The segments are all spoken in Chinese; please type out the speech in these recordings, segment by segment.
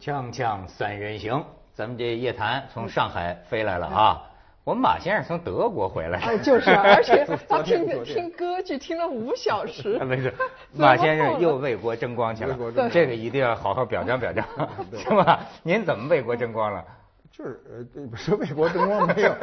锵锵三人行，咱们这叶檀从上海飞来了啊。我们马先生从德国回来。哎，就是，而且他听听歌剧听了五小时。没事，马先生又为国争光去了。这个一定要好好表彰表彰，是 吧？您怎么为国争光了？就是呃，不是为国争光没有，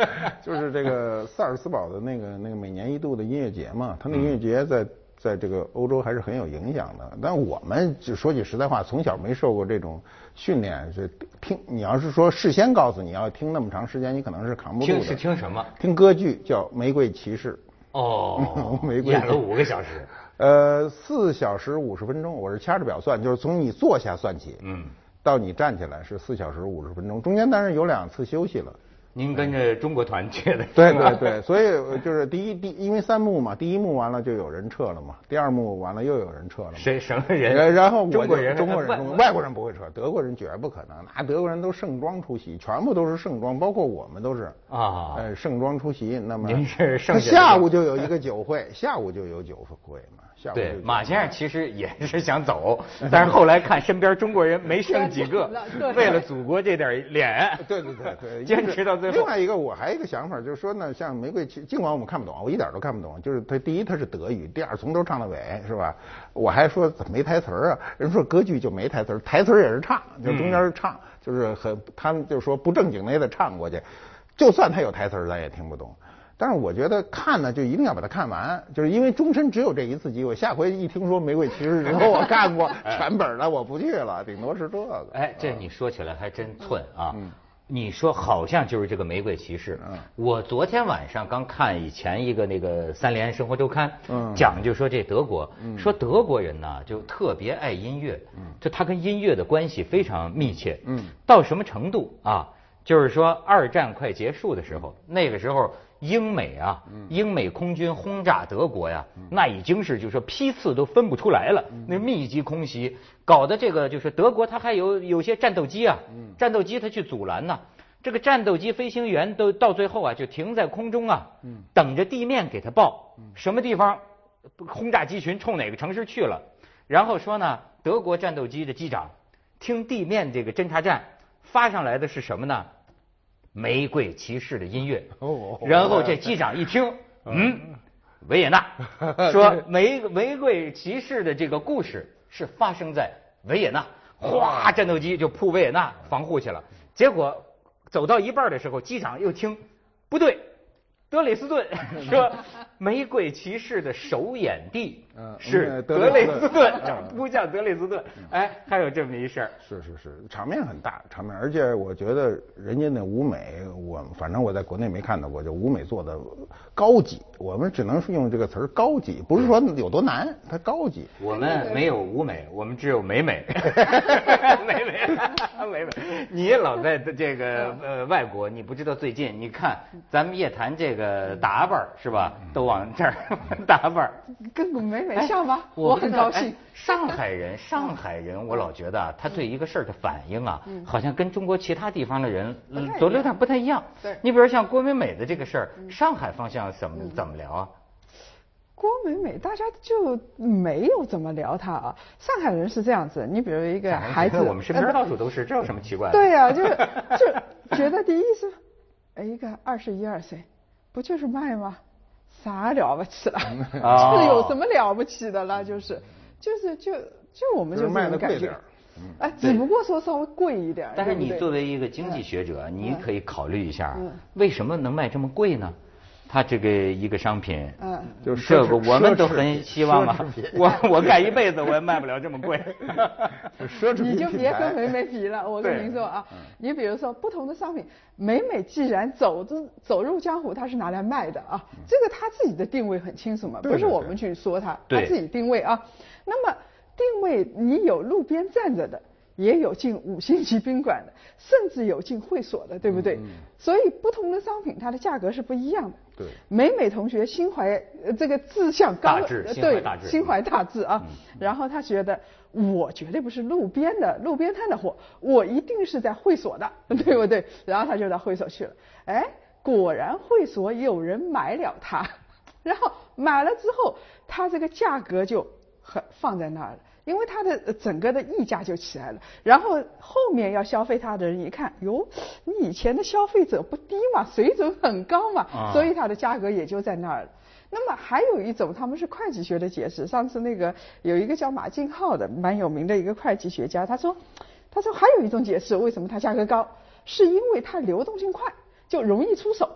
就是这个萨尔茨堡的那个那个每年一度的音乐节嘛，他那音乐节在。在这个欧洲还是很有影响的，但我们就说句实在话，从小没受过这种训练，是听你要是说事先告诉你要听那么长时间，你可能是扛不住的。听是听什么？听歌剧叫《玫瑰骑士》。哦，玫瑰演了五个小时。呃，四小时五十分钟，我是掐着表算，就是从你坐下算起，嗯，到你站起来是四小时五十分钟，中间当然有两次休息了。您跟着中国团去的，对对对，所以就是第一第，因为三幕嘛，第一幕完了就有人撤了嘛，第二幕完了又有人撤了。谁什么人？然后中国人，中国人，外国人不会撤，德国人绝不可能，那德国人都盛装出席，全部都是盛装，包括我们都是啊，呃，盛装出席。那么您是盛下午就有一个酒会，下午就有酒会嘛。对，马先生其实也是想走，但是后来看身边中国人没剩几个，为了祖国这点脸，对对对对，坚持到最后。另外一个，我还有一个想法，就是说呢，像玫瑰，尽管我们看不懂，我一点都看不懂，就是他第一他是德语，第二从头唱到尾，是吧？我还说怎么没台词啊？人说歌剧就没台词，台词也是唱，就中间唱，就是很他们就说不正经的也得唱过去，就算他有台词，咱也听不懂。但是我觉得看呢，就一定要把它看完，就是因为终身只有这一次机会。下回一听说《玫瑰骑士 》之后，我看过全本的，我不去了，顶多是这个。哎，这你说起来还真寸啊！你说好像就是这个《玫瑰骑士》。我昨天晚上刚看以前一个那个《三联生活周刊》，讲就说这德国，说德国人呢就特别爱音乐，就他跟音乐的关系非常密切。到什么程度啊？就是说二战快结束的时候，那个时候。英美啊，英美空军轰炸德国呀，那已经是就说批次都分不出来了。那密集空袭搞得这个就是德国，它还有有些战斗机啊，战斗机它去阻拦呢。这个战斗机飞行员都到最后啊，就停在空中啊，等着地面给他报什么地方轰炸机群冲哪个城市去了。然后说呢，德国战斗机的机长听地面这个侦察站发上来的是什么呢？玫瑰骑士的音乐，然后这机长一听，嗯，维也纳，说玫玫瑰骑士的这个故事是发生在维也纳，哗，战斗机就扑维也纳防护去了。结果走到一半的时候，机长又听，不对。德累斯顿 说，玫瑰骑士的首演地是德累斯顿，不叫德累斯顿。哎，还有这么一事儿。是是是，场面很大，场面，而且我觉得人家那舞美，我反正我在国内没看到过，就舞美做的高级。我们只能是用这个词儿高级，不是说有多难，它高级。我们没有舞美，我们只有美美。美美，美美，你老在这个呃外国，你不知道最近，你看咱们夜谈这。个打扮是吧？都往这儿 打扮，跟个美美像吗？我很高兴。上海人，上海人，我老觉得他对一个事儿的反应啊，好像跟中国其他地方的人都有点不太一样。对，你比如像郭美美的这个事儿，上海方向怎么怎么聊啊？郭美美，大家就没有怎么聊她啊。上海人是这样子，你比如一个孩子，我们身边到处都是，这有什么奇怪的？对呀，就是就觉得第一是，一个二十一二岁。不就是卖吗？啥了不起了？这有什么了不起的了？就是，就是就就我们就这么感觉。哎，只不过说稍微贵一点。但是你作为一个经济学者，你可以考虑一下，为什么能卖这么贵呢？他这个一个商品，嗯，就是这个我们都很希望啊。我我干一辈子我也卖不了这么贵。奢侈品你就别跟美美比了，我跟您说啊，你比如说不同的商品，美美既然走走走入江湖，它是拿来卖的啊，这个他自己的定位很清楚嘛，不是我们去说他，他自己定位啊。那么定位，你有路边站着的。也有进五星级宾馆的，甚至有进会所的，对不对？所以不同的商品，它的价格是不一样的。对，美美同学心怀这个志向高，对，心怀大志啊。然后他觉得，我绝对不是路边的路边摊的货，我一定是在会所的，对不对？然后他就到会所去了。哎，果然会所有人买了它，然后买了之后，它这个价格就很放在那儿了。因为它的整个的溢价就起来了。然后后面要消费它的人一看，哟，你以前的消费者不低嘛，水准很高嘛，所以它的价格也就在那儿了。那么还有一种，他们是会计学的解释。上次那个有一个叫马敬浩的，蛮有名的一个会计学家，他说，他说还有一种解释，为什么它价格高，是因为它流动性快，就容易出手。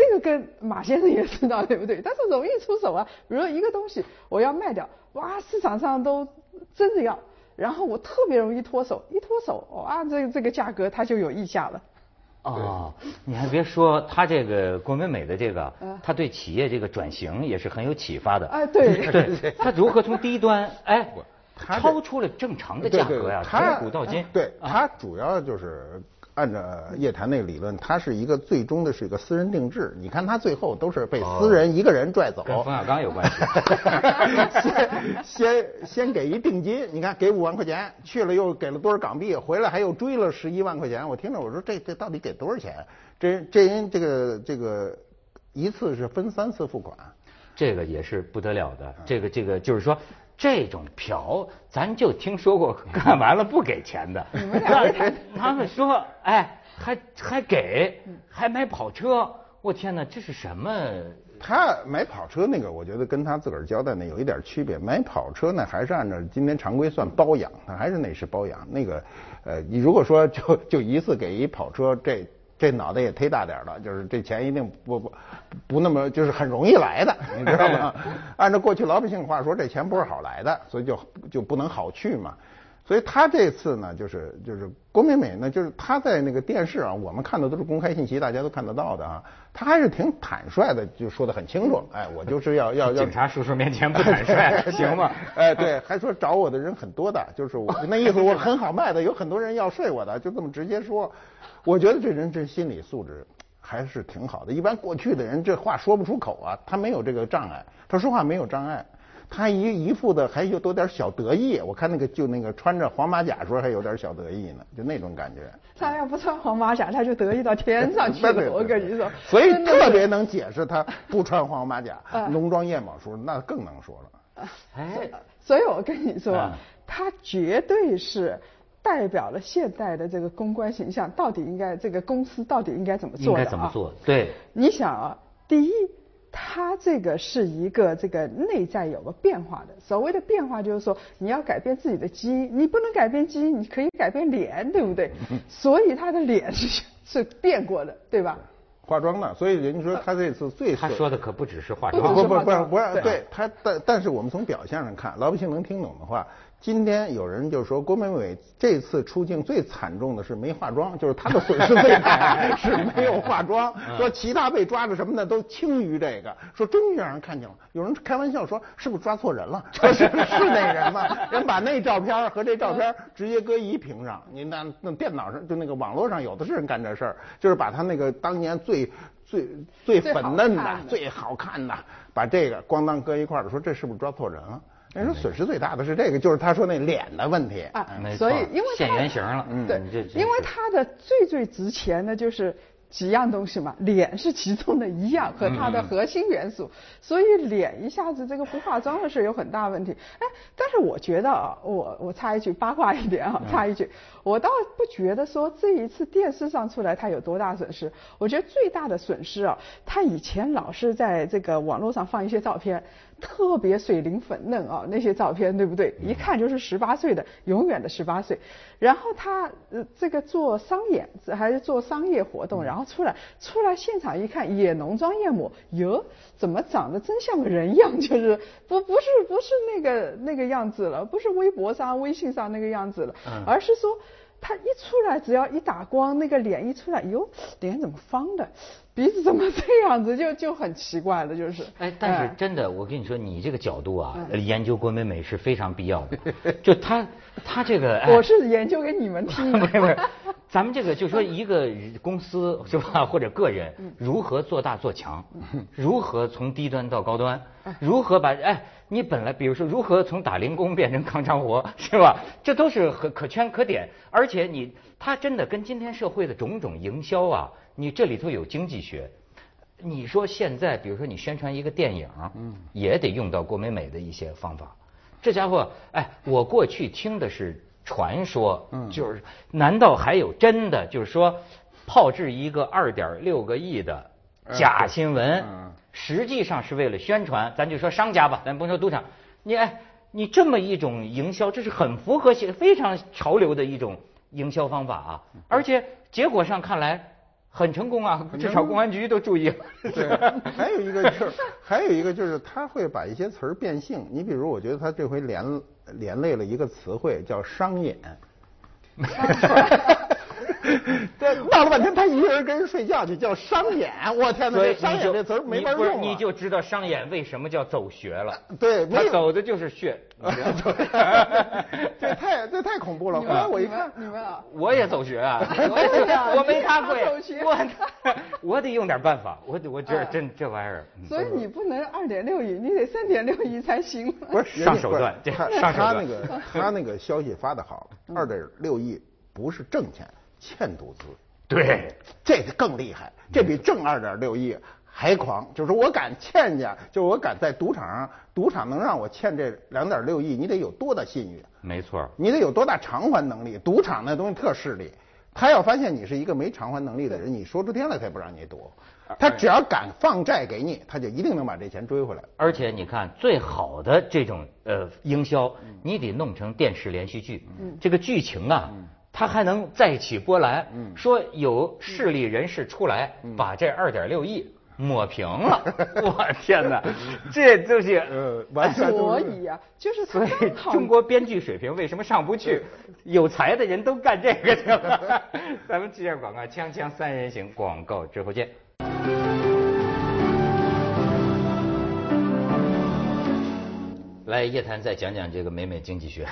这个跟马先生也知道，对不对？但是容易出手啊，比如说一个东西我要卖掉，哇，市场上都争着要，然后我特别容易脱手，一脱手，哇，这个这个价格它就有溢价了。哦，你还别说，他这个郭美美的这个，他对企业这个转型也是很有启发的。哎，对 对，他如何从低端哎，超出了正常的价格呀，从古到今。对，他主要就是。按照叶檀那个理论，它是一个最终的是一个私人定制。你看他最后都是被私人一个人拽走，跟冯小刚有关系。先先先给一定金，你看给五万块钱，去了又给了多少港币，回来还又追了十一万块钱。我听着我说这这到底给多少钱？这这人这个这个一次是分三次付款，这个也是不得了的。这个这个就是说。这种嫖，咱就听说过，干完了不给钱的。他们说，哎，还还给，还买跑车。我天哪，这是什么？他买跑车那个，我觉得跟他自个儿交代那有一点区别。买跑车呢，还是按照今天常规算包养，他还是那是包养。那个，呃，你如果说就就一次给一跑车，这。这脑袋也忒大点了，就是这钱一定不不不那么就是很容易来的，你知道吗？按照过去老百姓话说，这钱不是好来的，所以就就不能好去嘛。所以他这次呢，就是就是郭美美呢，就是他在那个电视啊，我们看的都是公开信息，大家都看得到的啊。他还是挺坦率的，就说的很清楚。哎，我就是要 要要警察叔叔面前不坦率，行吗？哎，对，还说找我的人很多的，就是我那意思，我很好卖的，有很多人要睡我的，就这么直接说。我觉得这人这心理素质还是挺好的。一般过去的人这话说不出口啊，他没有这个障碍，他说话没有障碍，他一一副的还有多点小得意。我看那个就那个穿着黄马甲时候还有点小得意呢，就那种感觉。他要不穿黄马甲，他就得意到天上去了。我跟你说，所以特别能解释他不穿黄马甲、浓妆艳抹时候，那更能说了。哎，所以我跟你说，他绝对是。代表了现代的这个公关形象，到底应该这个公司到底应该怎么做的啊？应该怎么做？对。你想啊，第一，它这个是一个这个内在有个变化的。所谓的变化，就是说你要改变自己的基因，你不能改变基因，你可以改变脸，对不对？所以他的脸是是变过的，对吧？化妆的，所以人家说他这次最他说的可不只是化妆，不不不不是对他，但但是我们从表象上看，老百姓能听懂的话。今天有人就说郭美美这次出镜最惨重的是没化妆，就是她的损失最大 是没有化妆。说其他被抓的什么的都轻于这个。说终于让人看见了，有人开玩笑说是不是抓错人了？是是那人吗？人把那照片和这照片直接搁一屏上，你那那电脑上就那个网络上有的是人干这事儿，就是把他那个当年最最最粉嫩的、最好看的，把这个咣当搁一块儿，说这是不是抓错人了？人说损失最大的是这个，就是他说那脸的问题啊，所以因为现原形了，对，因为他的最最值钱的就是。几样东西嘛，脸是其中的一样和它的核心元素，所以脸一下子这个不化妆的事有很大问题。哎，但是我觉得啊，我我插一句八卦一点啊，插一句，我倒不觉得说这一次电视上出来他有多大损失。我觉得最大的损失啊，他以前老是在这个网络上放一些照片，特别水灵粉嫩啊，那些照片对不对？一看就是十八岁的，永远的十八岁。然后他呃这个做商演还是做商业活动，然后出来出来现场一看也浓妆艳抹，哟，怎么长得真像个人样？就是不不是不是那个那个样子了，不是微博上微信上那个样子了，而是说。他一出来，只要一打光，那个脸一出来，哟，脸怎么方的？鼻子怎么这样子？就就很奇怪了，就是。哎，但是真的，我跟你说，你这个角度啊，研究郭美美是非常必要的。就他，他这个。我是研究给你们听。不是不是，咱们这个就说一个公司是吧，或者个人如何做大做强，如何从低端到高端，如何把哎。你本来比如说如何从打零工变成康昌活是吧？这都是可可圈可点，而且你他真的跟今天社会的种种营销啊，你这里头有经济学。你说现在比如说你宣传一个电影，嗯，也得用到郭美美的一些方法。这家伙，哎，我过去听的是传说，嗯就是难道还有真的？就是说，炮制一个二点六个亿的假新闻，实际上是为了宣传。咱就说商家吧，咱甭说赌场，你哎，你这么一种营销，这是很符合非常潮流的一种营销方法啊！而且结果上看来。很成功啊，至少公安局都注意了。对，还有一个就是，还有一个就是他会把一些词儿变性。你比如，我觉得他这回连连累了一个词汇叫商演。对，闹了半天，他一个人跟人睡觉去，叫商演。我天哪，这商演这词儿没法用你就知道商演为什么叫走穴了。对，他走的就是穴。这太这太恐怖了。后来我一看，你们啊，我也走穴啊，我没他贵，我我得用点办法。我我觉得真这玩意儿。所以你不能二点六亿，你得三点六亿才行。不是上手段，他他那个他那个消息发的好，二点六亿不是挣钱。欠赌资，对，这个更厉害，这比挣二点六亿还狂。就是我敢欠家，就是我敢在赌场上，赌场能让我欠这两点六亿，你得有多大信誉？没错，你得有多大偿还能力？赌场那东西特势利，他要发现你是一个没偿还能力的人，你说出天来他也不让你赌。他只要敢放债给你，他就一定能把这钱追回来。而且你看，最好的这种呃营销，你得弄成电视连续剧，这个剧情啊。他还能再起波澜，说有势力人士出来把这二点六亿 抹平了。我天哪，这就是呃，完全所以啊，就是所以中国编剧水平为什么上不去？有才的人都干这个去了。咱们接下广告，锵锵三人行，广告之后见。来，叶檀再讲讲这个美美经济学。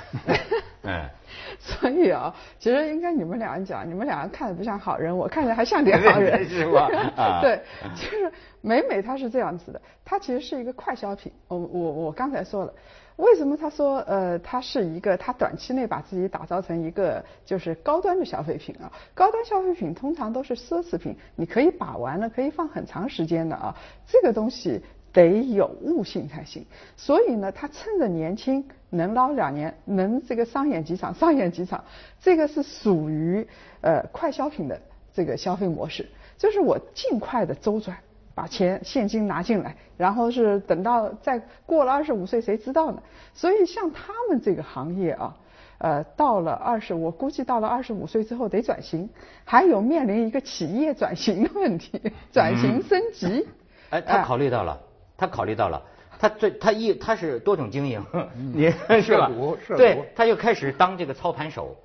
嗯，所以啊，其实应该你们俩人讲，你们俩人看着不像好人，我看着还像点 好人，是吧？对，就是美美她是这样子的，她其实是一个快消品。我我我刚才说了，为什么她说呃，她是一个，她短期内把自己打造成一个就是高端的消费品啊？高端消费品通常都是奢侈品，你可以把玩的，可以放很长时间的啊，这个东西。得有悟性才行，所以呢，他趁着年轻能捞两年，能这个上演几场，上演几场，这个是属于呃快消品的这个消费模式，就是我尽快的周转，把钱现金拿进来，然后是等到再过了二十五岁，谁知道呢？所以像他们这个行业啊，呃，到了二十，我估计到了二十五岁之后得转型，还有面临一个企业转型的问题，转型升级。哎，他考虑到了。他考虑到了，他最他一他是多种经营，你是吧？对，他就开始当这个操盘手，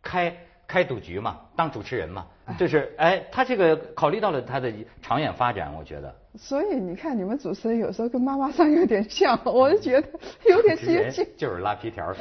开开赌局嘛，当主持人嘛，就是哎，他这个考虑到了他的长远发展，我觉得。所以你看，你们主持人有时候跟妈妈桑有点像，我就觉得有点接近。就是拉皮条，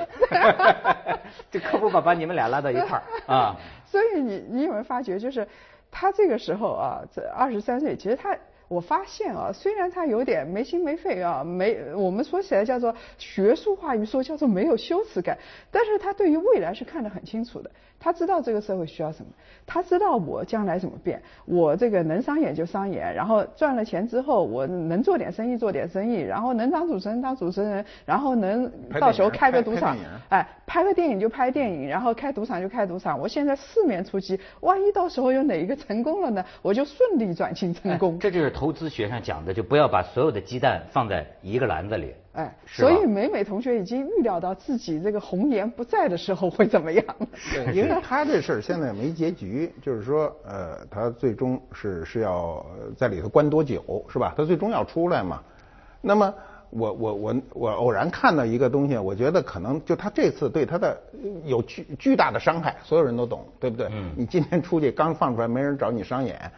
这可不把把你们俩拉到一块儿啊。所以你你有没有发觉，就是他这个时候啊，这二十三岁，其实他。我发现啊，虽然他有点没心没肺啊，没我们说起来叫做学术化语说叫做没有羞耻感，但是他对于未来是看得很清楚的。他知道这个社会需要什么，他知道我将来怎么变，我这个能商演就商演，然后赚了钱之后，我能做点生意做点生意，然后能当主持人当主持人，然后能到时候开个赌场，哎，拍个电影就拍电影，然后开赌场就开赌场。我现在四面出击，万一到时候有哪一个成功了呢，我就顺利转型成功。这就是投资学上讲的，就不要把所有的鸡蛋放在一个篮子里。哎，所以美美同学已经预料到自己这个红颜不在的时候会怎么样。对，因为他这事儿现在没结局，就是说，呃，他最终是是要在里头关多久，是吧？他最终要出来嘛。那么，我我我我偶然看到一个东西，我觉得可能就他这次对他的有巨巨大的伤害，所有人都懂，对不对？嗯。你今天出去刚放出来，没人找你商演，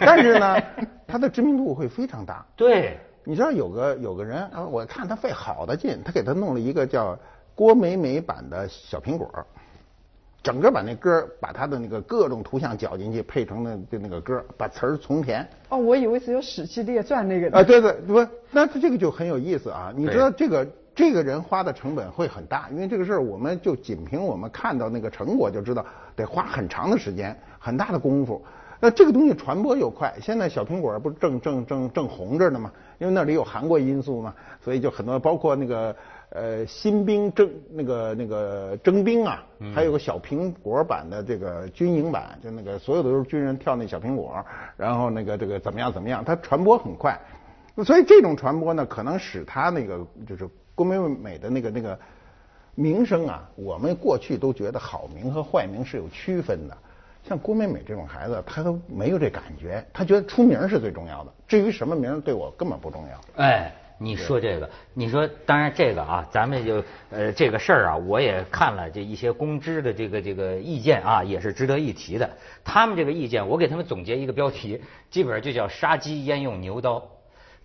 但是呢，他的知名度会非常大。对。你知道有个有个人啊，我看他费好大劲，他给他弄了一个叫郭美美版的小苹果，整个把那歌把他的那个各种图像搅进去，配成那就那个歌，把词儿重填。哦，我以为只有《史记列传》那个。啊，对对，不，那这个就很有意思啊。你知道这个这个人花的成本会很大，因为这个事儿我们就仅凭我们看到那个成果就知道，得花很长的时间，很大的功夫。那这个东西传播又快，现在小苹果不正正正正红着呢吗？因为那里有韩国因素嘛，所以就很多包括那个呃新兵征那个那个征兵啊，还有个小苹果版的这个军营版，就那个所有的都是军人跳那小苹果，然后那个这个怎么样怎么样，它传播很快，所以这种传播呢，可能使他那个就是郭美美的那个那个名声啊，我们过去都觉得好名和坏名是有区分的。像郭美美这种孩子，他都没有这感觉，他觉得出名是最重要的，至于什么名对我根本不重要。哎，你说这个，你说当然这个啊，咱们就呃这个事儿啊，我也看了这一些公知的这个这个意见啊，也是值得一提的。他们这个意见，我给他们总结一个标题，基本上就叫杀鸡焉用牛刀。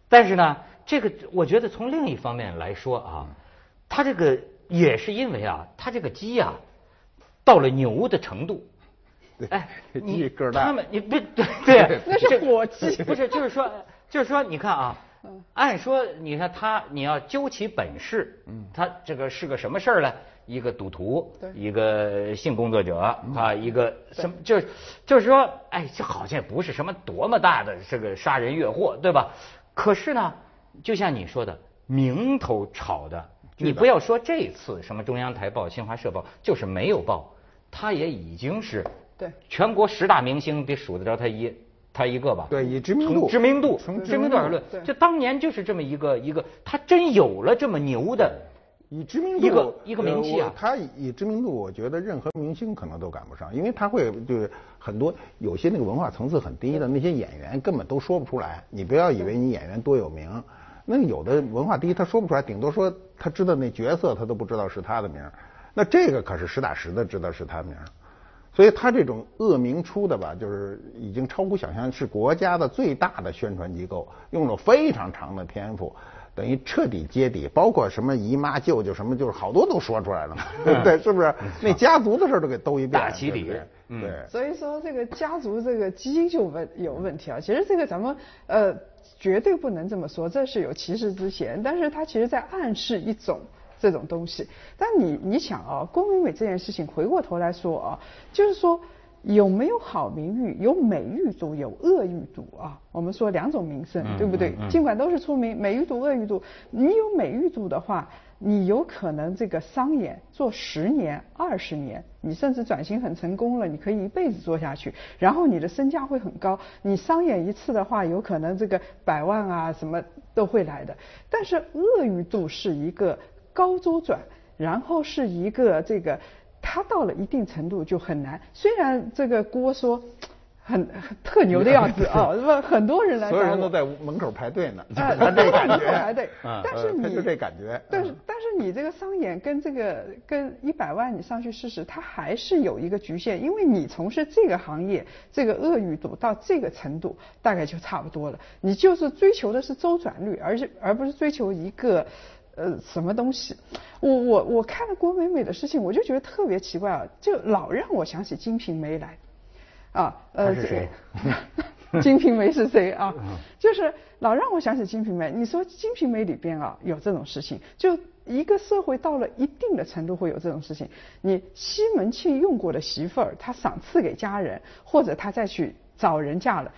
但是呢，这个我觉得从另一方面来说啊，他这个也是因为啊，他这个鸡呀，到了牛的程度。哎，你他们你别对 对，那是火鸡，不是就是说就是说你看啊，按说你看他你要究其本事，嗯，他这个是个什么事儿呢？一个赌徒，一个性工作者啊，一个什么就是就是说，哎，这好像不是什么多么大的这个杀人越货，对吧？可是呢，就像你说的，名头炒的，你不要说这次什么中央台报、新华社报，就是没有报，他也已经是。对，全国十大明星得数得着他一他一个吧？对，以知名度，知名度，从知名度而论，就当年就是这么一个一个，他真有了这么牛的，以知名度一个一个名气啊。他以知名度，我觉得任何明星可能都赶不上，因为他会就是很多有些那个文化层次很低的那些演员根本都说不出来。你不要以为你演员多有名，那有的文化低他说不出来，顶多说他知道那角色他都不知道是他的名，那这个可是实打实的知道是他名。所以他这种恶名出的吧，就是已经超乎想象，是国家的最大的宣传机构，用了非常长的篇幅，等于彻底揭底，包括什么姨妈舅舅什么，就是好多都说出来了嘛，对，是不是？那家族的事都给兜一遍，大起底，对。所以说这个家族这个基因就问有问题啊。其实这个咱们呃绝对不能这么说，这是有歧视之嫌，但是他其实在暗示一种。这种东西，但你你想啊，郭美美这件事情，回过头来说啊，就是说有没有好名誉，有美誉度，有恶誉度啊。我们说两种名声，对不对？尽管都是出名，美誉度、恶誉度，你有美誉度的话，你有可能这个商演做十年、二十年，你甚至转型很成功了，你可以一辈子做下去，然后你的身价会很高。你商演一次的话，有可能这个百万啊什么都会来的。但是恶誉度是一个。高周转，然后是一个这个，它到了一定程度就很难。虽然这个郭说很特牛的样子啊，是吧？很多人来，所有人都在门口排队呢，他这感觉，排队。但是你就这感觉，但是但是你这个商演跟这个跟一百万你上去试试，它还是有一个局限，因为你从事这个行业，这个恶语度到这个程度，大概就差不多了。你就是追求的是周转率，而且而不是追求一个。呃，什么东西？我我我看了郭美美的事情，我就觉得特别奇怪啊，就老让我想起《金瓶梅》来，啊，呃，是谁？《金瓶梅》是谁啊？就是老让我想起《金瓶梅》。你说《金瓶梅》里边啊有这种事情，就一个社会到了一定的程度会有这种事情。你西门庆用过的媳妇儿，他赏赐给家人，或者他再去找人嫁了，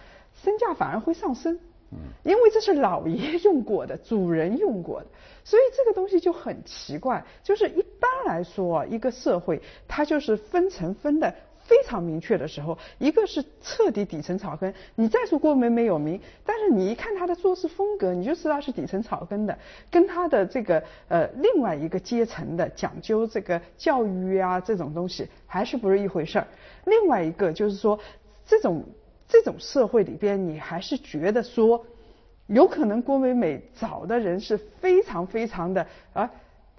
身价反而会上升。嗯，因为这是老爷用过的，主人用过的，所以这个东西就很奇怪。就是一般来说啊，一个社会它就是分层分的非常明确的时候，一个是彻底底层草根。你再说郭美美有名，但是你一看她的做事风格，你就知道是底层草根的，跟她的这个呃另外一个阶层的讲究这个教育啊这种东西还是不是一回事儿。另外一个就是说这种。这种社会里边，你还是觉得说，有可能郭美美找的人是非常非常的啊，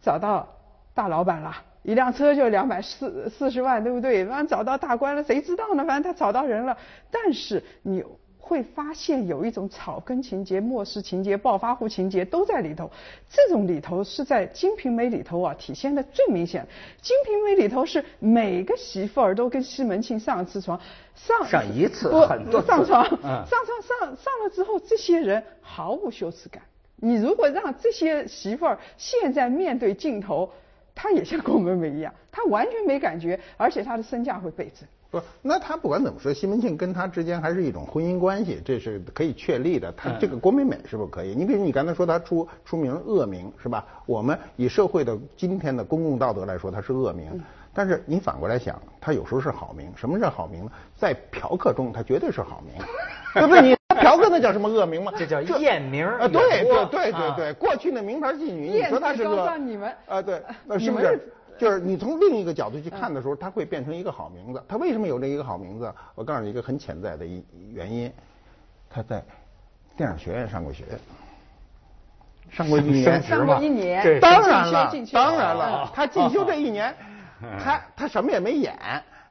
找到大老板了，一辆车就两百四四十万，对不对？反正找到大官了，谁知道呢？反正他找到人了，但是你。会发现有一种草根情节、末世情节、暴发户情节都在里头。这种里头是在《金瓶梅》里头啊体现的最明显。《金瓶梅》里头是每个媳妇儿都跟西门庆上一次床，上上一次很多上床，上床上上了之后，这些人毫无羞耻感。你如果让这些媳妇儿现在面对镜头，她也像郭美美一样，她完全没感觉，而且她的身价会倍增。不，那他不管怎么说，西门庆跟他之间还是一种婚姻关系，这是可以确立的。他这个郭美美是不是可以？你比如你刚才说他出出名恶名是吧？我们以社会的今天的公共道德来说，他是恶名。但是你反过来想，他有时候是好名。什么是好名呢？在嫖客中，他绝对是好名，对不对？你嫖客那叫什么恶名吗？这叫艳名啊！对对对对对，过去的名牌妓女，你说他是个你们啊？对，是不是？就是你从另一个角度去看的时候，他会变成一个好名字。他为什么有这一个好名字？我告诉你一个很潜在的一原因，他在电影学院上过学，上过一年，上过一年，当然了，当然了，他进修这一年，他他什么也没演，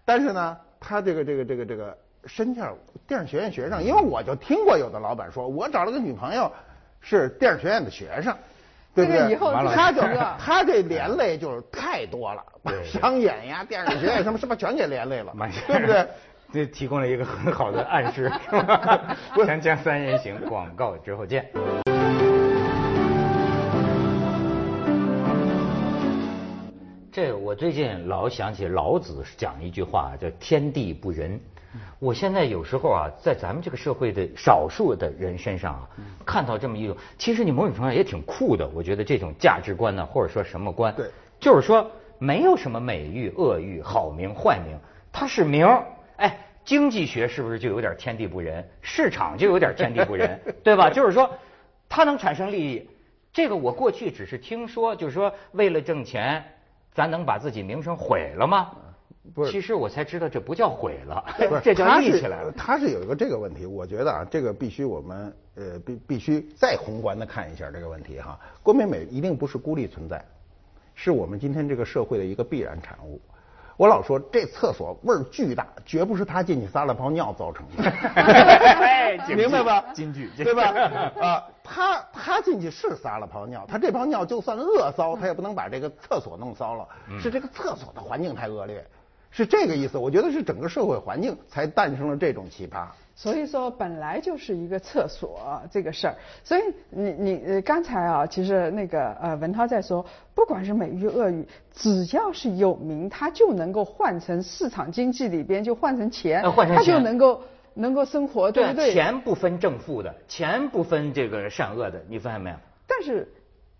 但是呢，他这个这个这个这个身价电影学院学生，因为我就听过有的老板说，我找了个女朋友是电影学院的学生。对不对？他就他这连累就是太多了，商演呀、电视剧什么什么全给连累了，对不对？这提供了一个很好的暗示。锵锵三人行，广告之后见。这我最近老想起老子讲一句话，叫“天地不仁”。我现在有时候啊，在咱们这个社会的少数的人身上啊，看到这么一种，其实你某种程度上也挺酷的。我觉得这种价值观呢，或者说什么观，对，就是说没有什么美誉、恶誉、好名、坏名，它是名。哎，经济学是不是就有点天地不仁？市场就有点天地不仁，对吧？就是说，它能产生利益。这个我过去只是听说，就是说为了挣钱，咱能把自己名声毁了吗？不是，其实我才知道这不叫毁了，这叫立起来了。他是有一个这个问题，我觉得啊，这个必须我们呃必必须再宏观的看一下这个问题哈。郭美美一定不是孤立存在，是我们今天这个社会的一个必然产物。我老说这厕所味儿巨大，绝不是他进去撒了泡尿造成的，明白吧？京剧对吧？啊，他他进去是撒了泡尿，他这泡尿就算恶骚，他也不能把这个厕所弄骚了，是这个厕所的环境太恶劣。是这个意思，我觉得是整个社会环境才诞生了这种奇葩。所以说，本来就是一个厕所这个事儿。所以你你呃刚才啊，其实那个呃文涛在说，不管是美誉恶语，只要是有名，它就能够换成市场经济里边就换成钱，它就能够能够生活，对不对？钱不分正负的，钱不分这个善恶的，你发现没有？但是。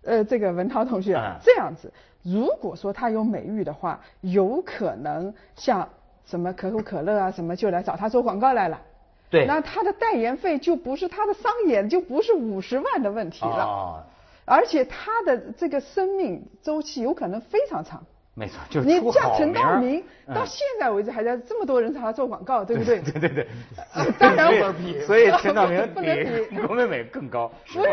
呃，这个文涛同学这样子，如果说他有美誉的话，有可能像什么可口可乐啊什么就来找他做广告来了。对。那他的代言费就不是他的商演，就不是五十万的问题了。哦。而且他的这个生命周期有可能非常长。没错，就是你像陈道明，到现在为止还在这么多人找他做广告，对不对？对对对。当然我比，所以陈道明 比 郭美美更高。不是，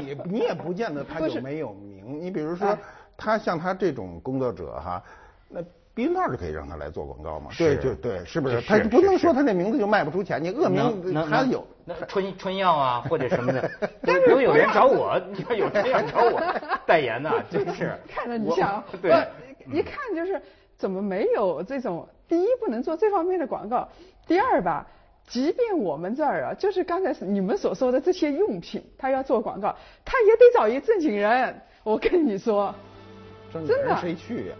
你你也不见得他就没有名。你比如说，他像他这种工作者哈，那避孕套就可以让他来做广告嘛？对，就对，是不是？他不能说他那名字就卖不出钱，你恶名他有。那春春药啊，或者什么的，都有人找我，你看有人要找我 代言呢，真是。看着你想，对。一看就是怎么没有这种？第一不能做这方面的广告，第二吧，即便我们这儿啊，就是刚才你们所说的这些用品，他要做广告，他也得找一正经人。我跟你说，真的谁去呀？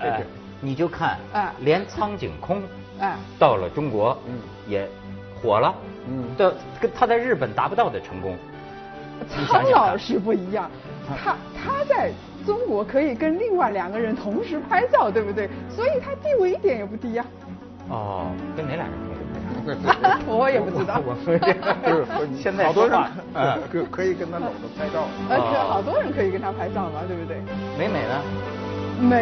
哎，你就看，哎，连苍井空，哎，到了中国，嗯，也火了，嗯，的跟他在日本达不到的成功。苍老师不一样，他他在。中国可以跟另外两个人同时拍照，对不对？所以他地位一点也不低呀。哦，跟哪俩人拍？我也不知道。我是现在好多人 可可以跟他搂着拍照。呃，好多人可以跟他拍照嘛，对不对？美美呢？美。